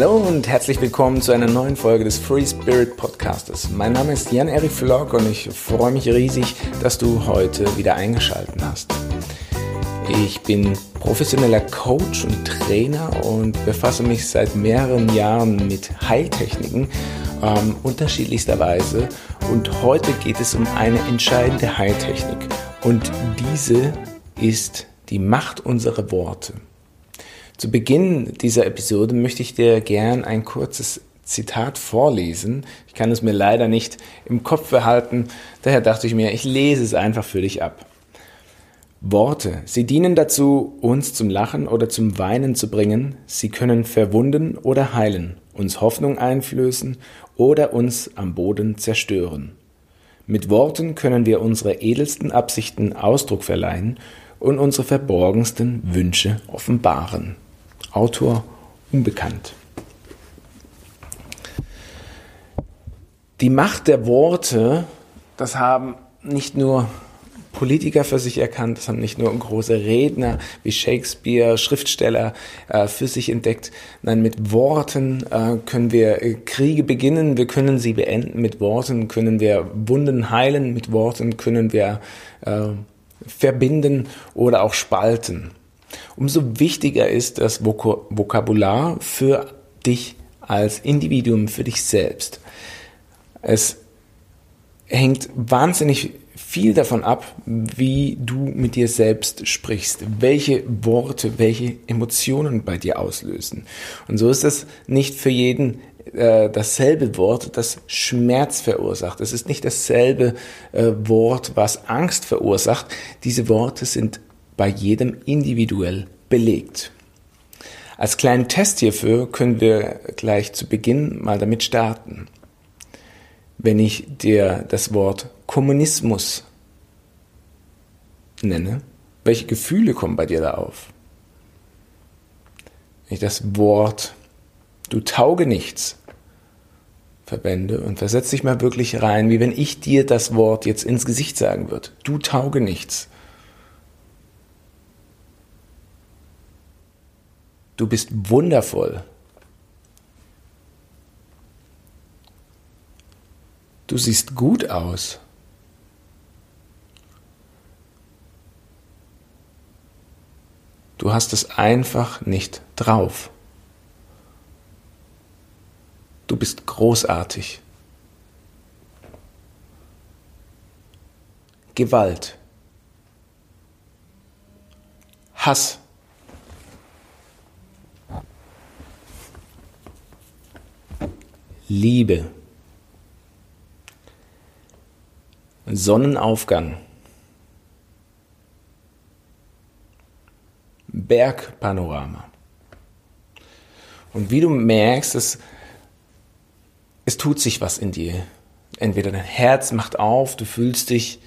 Hallo und herzlich willkommen zu einer neuen Folge des Free Spirit Podcastes. Mein Name ist Jan-Erik Vlog und ich freue mich riesig, dass du heute wieder eingeschaltet hast. Ich bin professioneller Coach und Trainer und befasse mich seit mehreren Jahren mit Heiltechniken ähm, unterschiedlichster Weise und heute geht es um eine entscheidende Heiltechnik und diese ist die Macht unserer Worte. Zu Beginn dieser Episode möchte ich dir gern ein kurzes Zitat vorlesen. Ich kann es mir leider nicht im Kopf behalten, daher dachte ich mir, ich lese es einfach für dich ab. Worte, sie dienen dazu, uns zum Lachen oder zum Weinen zu bringen, sie können verwunden oder heilen, uns Hoffnung einflößen oder uns am Boden zerstören. Mit Worten können wir unsere edelsten Absichten Ausdruck verleihen und unsere verborgensten Wünsche offenbaren. Autor unbekannt. Die Macht der Worte, das haben nicht nur Politiker für sich erkannt, das haben nicht nur große Redner wie Shakespeare, Schriftsteller äh, für sich entdeckt. Nein, mit Worten äh, können wir äh, Kriege beginnen, wir können sie beenden, mit Worten können wir Wunden heilen, mit Worten können wir äh, verbinden oder auch spalten. Umso wichtiger ist das Vok Vokabular für dich als Individuum, für dich selbst. Es hängt wahnsinnig viel davon ab, wie du mit dir selbst sprichst, welche Worte, welche Emotionen bei dir auslösen. Und so ist es nicht für jeden äh, dasselbe Wort, das Schmerz verursacht. Es ist nicht dasselbe äh, Wort, was Angst verursacht. Diese Worte sind bei jedem individuell belegt. Als kleinen Test hierfür können wir gleich zu Beginn mal damit starten. Wenn ich dir das Wort Kommunismus nenne, welche Gefühle kommen bei dir da auf? Wenn ich das Wort du tauge nichts verwende und versetz dich mal wirklich rein, wie wenn ich dir das Wort jetzt ins Gesicht sagen würde. Du tauge nichts. Du bist wundervoll. Du siehst gut aus. Du hast es einfach nicht drauf. Du bist großartig. Gewalt. Hass. Liebe, Sonnenaufgang, Bergpanorama. Und wie du merkst, es, es tut sich was in dir. Entweder dein Herz macht auf, du fühlst dich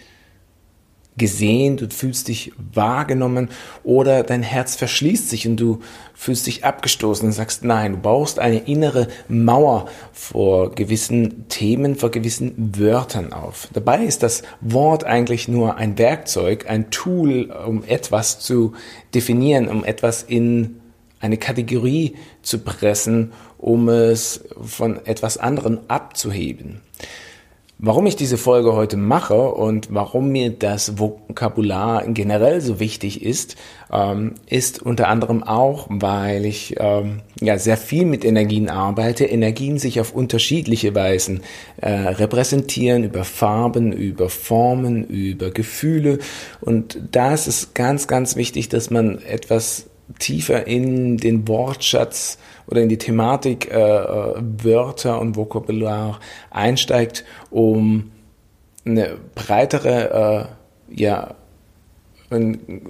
gesehen, du fühlst dich wahrgenommen oder dein Herz verschließt sich und du fühlst dich abgestoßen und sagst, nein, du baust eine innere Mauer vor gewissen Themen, vor gewissen Wörtern auf. Dabei ist das Wort eigentlich nur ein Werkzeug, ein Tool, um etwas zu definieren, um etwas in eine Kategorie zu pressen, um es von etwas anderem abzuheben. Warum ich diese Folge heute mache und warum mir das Vokabular generell so wichtig ist, ähm, ist unter anderem auch, weil ich ähm, ja sehr viel mit Energien arbeite. Energien sich auf unterschiedliche Weisen äh, repräsentieren über Farben, über Formen, über Gefühle und da ist es ganz, ganz wichtig, dass man etwas tiefer in den Wortschatz oder in die Thematik äh, äh, Wörter und Vokabular einsteigt, um eine breitere äh, ja,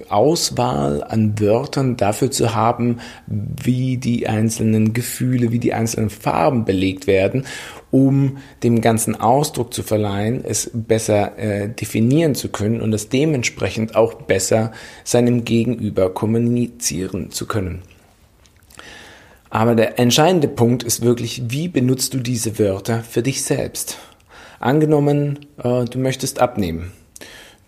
Auswahl an Wörtern dafür zu haben, wie die einzelnen Gefühle, wie die einzelnen Farben belegt werden, um dem ganzen Ausdruck zu verleihen, es besser äh, definieren zu können und es dementsprechend auch besser seinem Gegenüber kommunizieren zu können. Aber der entscheidende Punkt ist wirklich, wie benutzt du diese Wörter für dich selbst? Angenommen, äh, du möchtest abnehmen.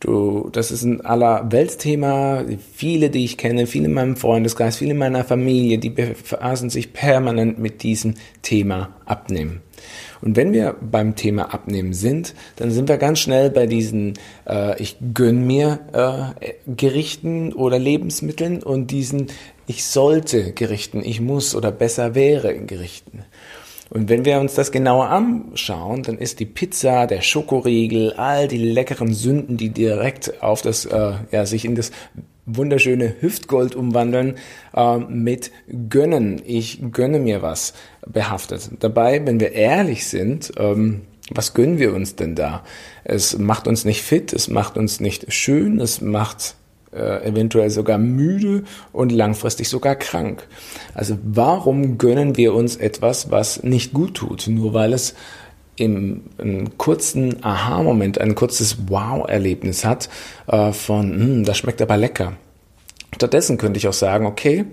Du, das ist ein aller Weltthema. Viele, die ich kenne, viele in meinem Freundeskreis, viele in meiner Familie, die befassen sich permanent mit diesem Thema Abnehmen. Und wenn wir beim Thema Abnehmen sind, dann sind wir ganz schnell bei diesen äh, ich gönn mir äh, Gerichten oder Lebensmitteln und diesen ich sollte Gerichten, ich muss oder besser wäre Gerichten. Und wenn wir uns das genauer anschauen, dann ist die Pizza, der Schokoriegel, all die leckeren Sünden, die direkt auf das, äh, ja, sich in das wunderschöne Hüftgold umwandeln, äh, mit gönnen. Ich gönne mir was behaftet. Dabei, wenn wir ehrlich sind, ähm, was gönnen wir uns denn da? Es macht uns nicht fit, es macht uns nicht schön, es macht äh, eventuell sogar müde und langfristig sogar krank. Also warum gönnen wir uns etwas, was nicht gut tut, nur weil es im kurzen Aha-Moment, ein kurzes Wow-Erlebnis hat äh, von, hm, das schmeckt aber lecker. Stattdessen könnte ich auch sagen, okay,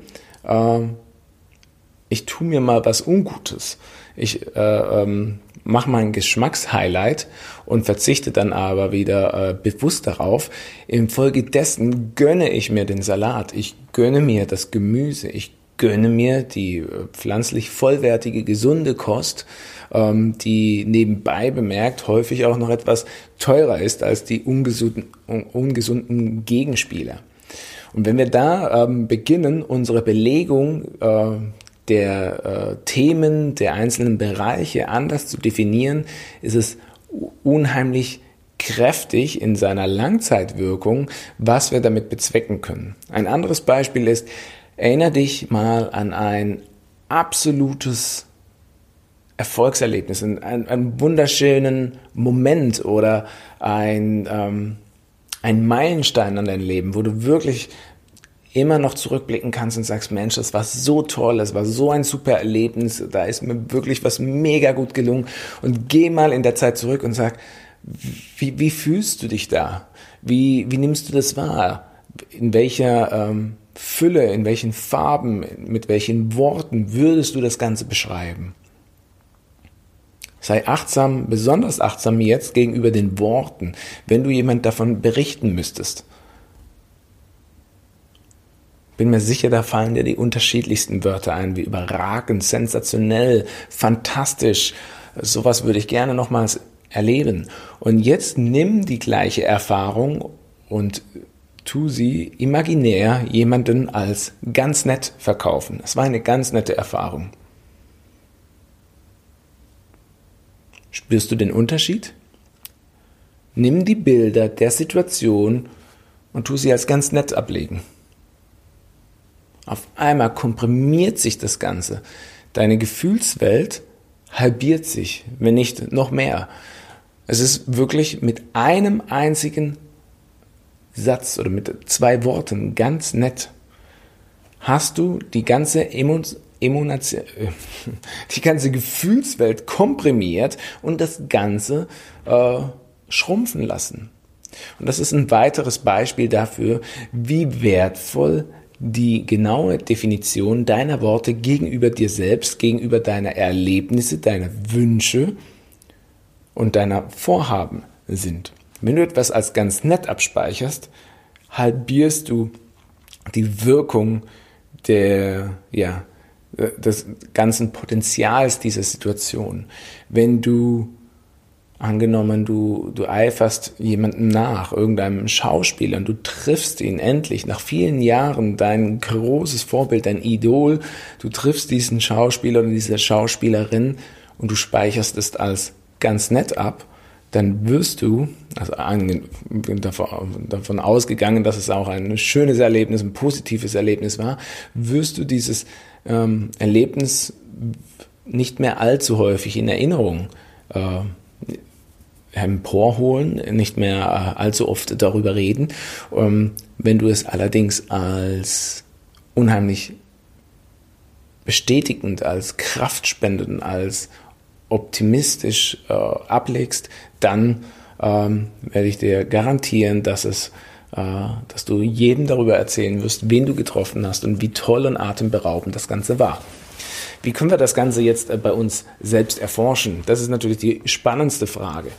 äh, ich tue mir mal was Ungutes. Ich äh, ähm, mache mein Geschmackshighlight und verzichte dann aber wieder äh, bewusst darauf. Infolgedessen gönne ich mir den Salat, ich gönne mir das Gemüse, ich gönne mir die äh, pflanzlich vollwertige, gesunde Kost, ähm, die nebenbei bemerkt häufig auch noch etwas teurer ist als die ungesunden, ungesunden Gegenspieler. Und wenn wir da ähm, beginnen, unsere Belegung äh, der äh, Themen der einzelnen Bereiche anders zu definieren, ist es unheimlich kräftig in seiner Langzeitwirkung, was wir damit bezwecken können. Ein anderes Beispiel ist, erinnere dich mal an ein absolutes Erfolgserlebnis, einen, einen wunderschönen Moment oder ein, ähm, ein Meilenstein an dein Leben, wo du wirklich immer noch zurückblicken kannst und sagst, Mensch, das war so toll, das war so ein super Erlebnis, da ist mir wirklich was mega gut gelungen. Und geh mal in der Zeit zurück und sag, wie, wie fühlst du dich da? Wie, wie nimmst du das wahr? In welcher ähm, Fülle, in welchen Farben, mit welchen Worten würdest du das Ganze beschreiben? Sei achtsam, besonders achtsam jetzt gegenüber den Worten, wenn du jemand davon berichten müsstest. Bin mir sicher, da fallen dir die unterschiedlichsten Wörter ein, wie überragend, sensationell, fantastisch. Sowas würde ich gerne nochmals erleben. Und jetzt nimm die gleiche Erfahrung und tu sie imaginär jemanden als ganz nett verkaufen. Es war eine ganz nette Erfahrung. Spürst du den Unterschied? Nimm die Bilder der Situation und tu sie als ganz nett ablegen. Auf einmal komprimiert sich das Ganze. Deine Gefühlswelt halbiert sich, wenn nicht noch mehr. Es ist wirklich mit einem einzigen Satz oder mit zwei Worten ganz nett. Hast du die ganze Emotion, die ganze Gefühlswelt komprimiert und das Ganze äh, schrumpfen lassen. Und das ist ein weiteres Beispiel dafür, wie wertvoll die genaue Definition deiner Worte gegenüber dir selbst, gegenüber deiner Erlebnisse, deiner Wünsche und deiner Vorhaben sind. Wenn du etwas als ganz nett abspeicherst, halbierst du die Wirkung der, ja, des ganzen Potenzials dieser Situation. Wenn du Angenommen, du, du eiferst jemandem nach, irgendeinem Schauspieler, und du triffst ihn endlich nach vielen Jahren, dein großes Vorbild, dein Idol, du triffst diesen Schauspieler oder diese Schauspielerin und du speicherst es als ganz nett ab, dann wirst du, also davon ausgegangen, dass es auch ein schönes Erlebnis, ein positives Erlebnis war, wirst du dieses ähm, Erlebnis nicht mehr allzu häufig in Erinnerung äh, emporholen, nicht mehr äh, allzu oft darüber reden. Ähm, wenn du es allerdings als unheimlich bestätigend, als kraftspendend, als optimistisch äh, ablegst, dann ähm, werde ich dir garantieren, dass es äh, dass du jedem darüber erzählen wirst, wen du getroffen hast und wie toll und atemberaubend das Ganze war. Wie können wir das Ganze jetzt äh, bei uns selbst erforschen? Das ist natürlich die spannendste Frage.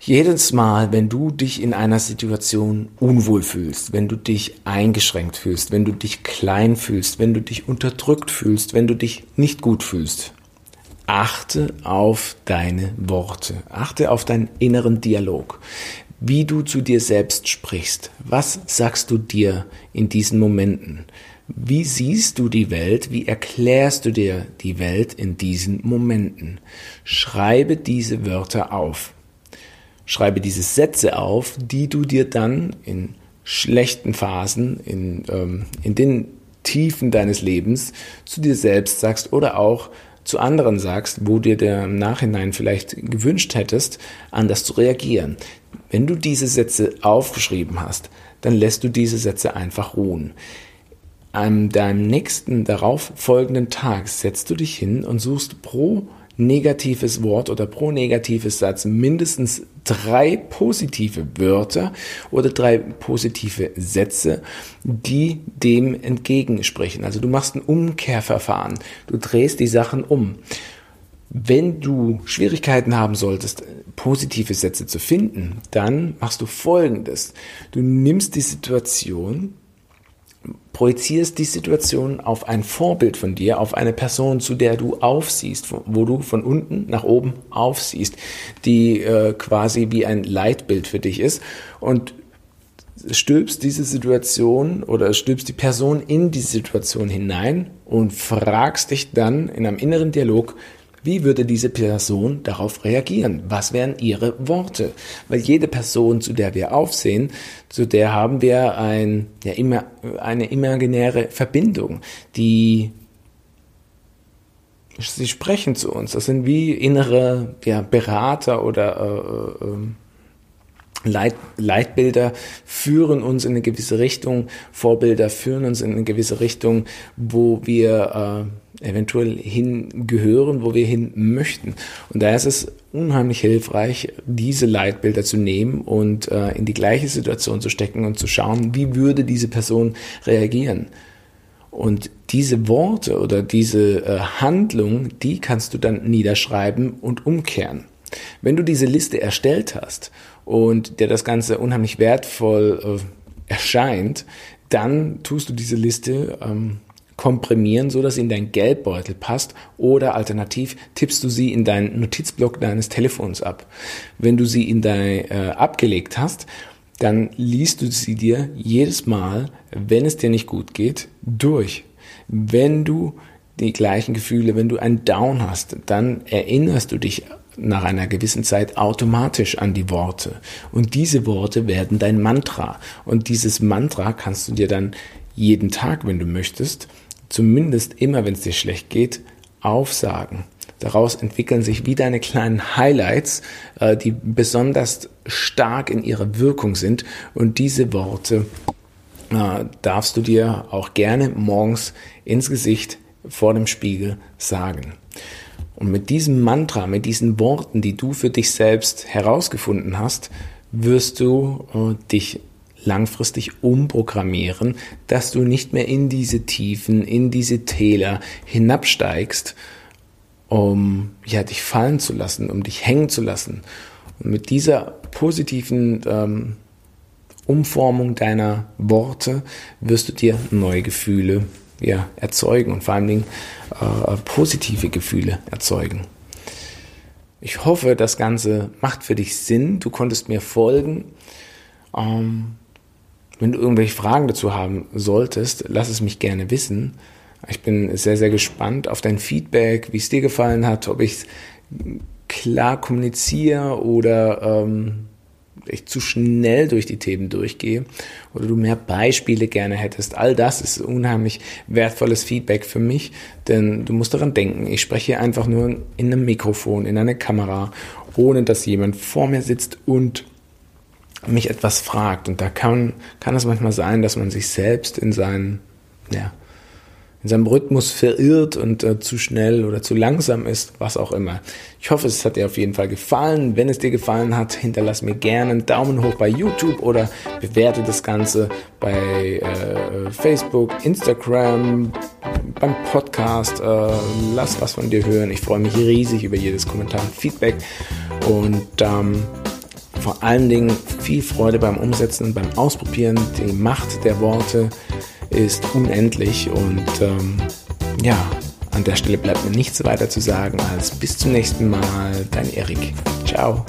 Jedes Mal, wenn du dich in einer Situation unwohl fühlst, wenn du dich eingeschränkt fühlst, wenn du dich klein fühlst, wenn du dich unterdrückt fühlst, wenn du dich nicht gut fühlst, achte auf deine Worte, achte auf deinen inneren Dialog, wie du zu dir selbst sprichst. Was sagst du dir in diesen Momenten? Wie siehst du die Welt? Wie erklärst du dir die Welt in diesen Momenten? Schreibe diese Wörter auf. Schreibe diese Sätze auf, die du dir dann in schlechten Phasen, in, ähm, in den Tiefen deines Lebens zu dir selbst sagst oder auch zu anderen sagst, wo dir der im Nachhinein vielleicht gewünscht hättest, anders zu reagieren. Wenn du diese Sätze aufgeschrieben hast, dann lässt du diese Sätze einfach ruhen. An deinem nächsten darauf folgenden Tag setzt du dich hin und suchst pro negatives Wort oder pro negatives Satz mindestens drei positive Wörter oder drei positive Sätze, die dem entgegensprechen. Also du machst ein Umkehrverfahren. Du drehst die Sachen um. Wenn du Schwierigkeiten haben solltest, positive Sätze zu finden, dann machst du Folgendes. Du nimmst die Situation, projizierst die Situation auf ein Vorbild von dir, auf eine Person, zu der du aufsiehst, wo du von unten nach oben aufsiehst, die äh, quasi wie ein Leitbild für dich ist und stülpst diese Situation oder stülpst die Person in die Situation hinein und fragst dich dann in einem inneren Dialog, wie würde diese Person darauf reagieren? Was wären ihre Worte? Weil jede Person, zu der wir aufsehen, zu der haben wir ein, ja, immer, eine imaginäre Verbindung, die sie sprechen zu uns. Das sind wie innere ja, Berater oder äh, äh, Leit, Leitbilder führen uns in eine gewisse Richtung, Vorbilder führen uns in eine gewisse Richtung, wo wir äh, eventuell hingehören, wo wir hin möchten. Und da ist es unheimlich hilfreich, diese Leitbilder zu nehmen und äh, in die gleiche Situation zu stecken und zu schauen, wie würde diese Person reagieren. Und diese Worte oder diese äh, Handlung, die kannst du dann niederschreiben und umkehren. Wenn du diese Liste erstellt hast und dir das Ganze unheimlich wertvoll äh, erscheint, dann tust du diese Liste ähm, komprimieren, so dass sie in deinen Geldbeutel passt oder alternativ tippst du sie in deinen Notizblock deines Telefons ab. Wenn du sie in dein äh, abgelegt hast, dann liest du sie dir jedes Mal, wenn es dir nicht gut geht, durch. Wenn du die gleichen Gefühle, wenn du einen Down hast, dann erinnerst du dich nach einer gewissen Zeit automatisch an die Worte. Und diese Worte werden dein Mantra. Und dieses Mantra kannst du dir dann jeden Tag, wenn du möchtest, zumindest immer, wenn es dir schlecht geht, aufsagen. Daraus entwickeln sich wie deine kleinen Highlights, äh, die besonders stark in ihrer Wirkung sind. Und diese Worte äh, darfst du dir auch gerne morgens ins Gesicht vor dem Spiegel sagen. Und mit diesem Mantra, mit diesen Worten, die du für dich selbst herausgefunden hast, wirst du äh, dich langfristig umprogrammieren, dass du nicht mehr in diese Tiefen, in diese Täler hinabsteigst, um ja, dich fallen zu lassen, um dich hängen zu lassen. Und mit dieser positiven ähm, Umformung deiner Worte wirst du dir neue Gefühle ja, erzeugen und vor allen Dingen äh, positive Gefühle erzeugen. Ich hoffe, das Ganze macht für dich Sinn. Du konntest mir folgen. Ähm, wenn du irgendwelche Fragen dazu haben solltest, lass es mich gerne wissen. Ich bin sehr, sehr gespannt auf dein Feedback, wie es dir gefallen hat, ob ich klar kommuniziere oder ähm, ich zu schnell durch die Themen durchgehe oder du mehr Beispiele gerne hättest. All das ist unheimlich wertvolles Feedback für mich, denn du musst daran denken, ich spreche einfach nur in einem Mikrofon, in einer Kamera, ohne dass jemand vor mir sitzt und mich etwas fragt. Und da kann, kann es manchmal sein, dass man sich selbst in seinen, ja, in seinem Rhythmus verirrt und äh, zu schnell oder zu langsam ist, was auch immer. Ich hoffe, es hat dir auf jeden Fall gefallen. Wenn es dir gefallen hat, hinterlass mir gerne einen Daumen hoch bei YouTube oder bewerte das Ganze bei äh, Facebook, Instagram, beim Podcast. Äh, lass was von dir hören. Ich freue mich riesig über jedes Kommentar und Feedback. Und ähm, vor allen Dingen viel Freude beim Umsetzen beim Ausprobieren. Die Macht der Worte ist unendlich und ähm, ja, an der Stelle bleibt mir nichts weiter zu sagen als bis zum nächsten Mal, dein Erik. Ciao.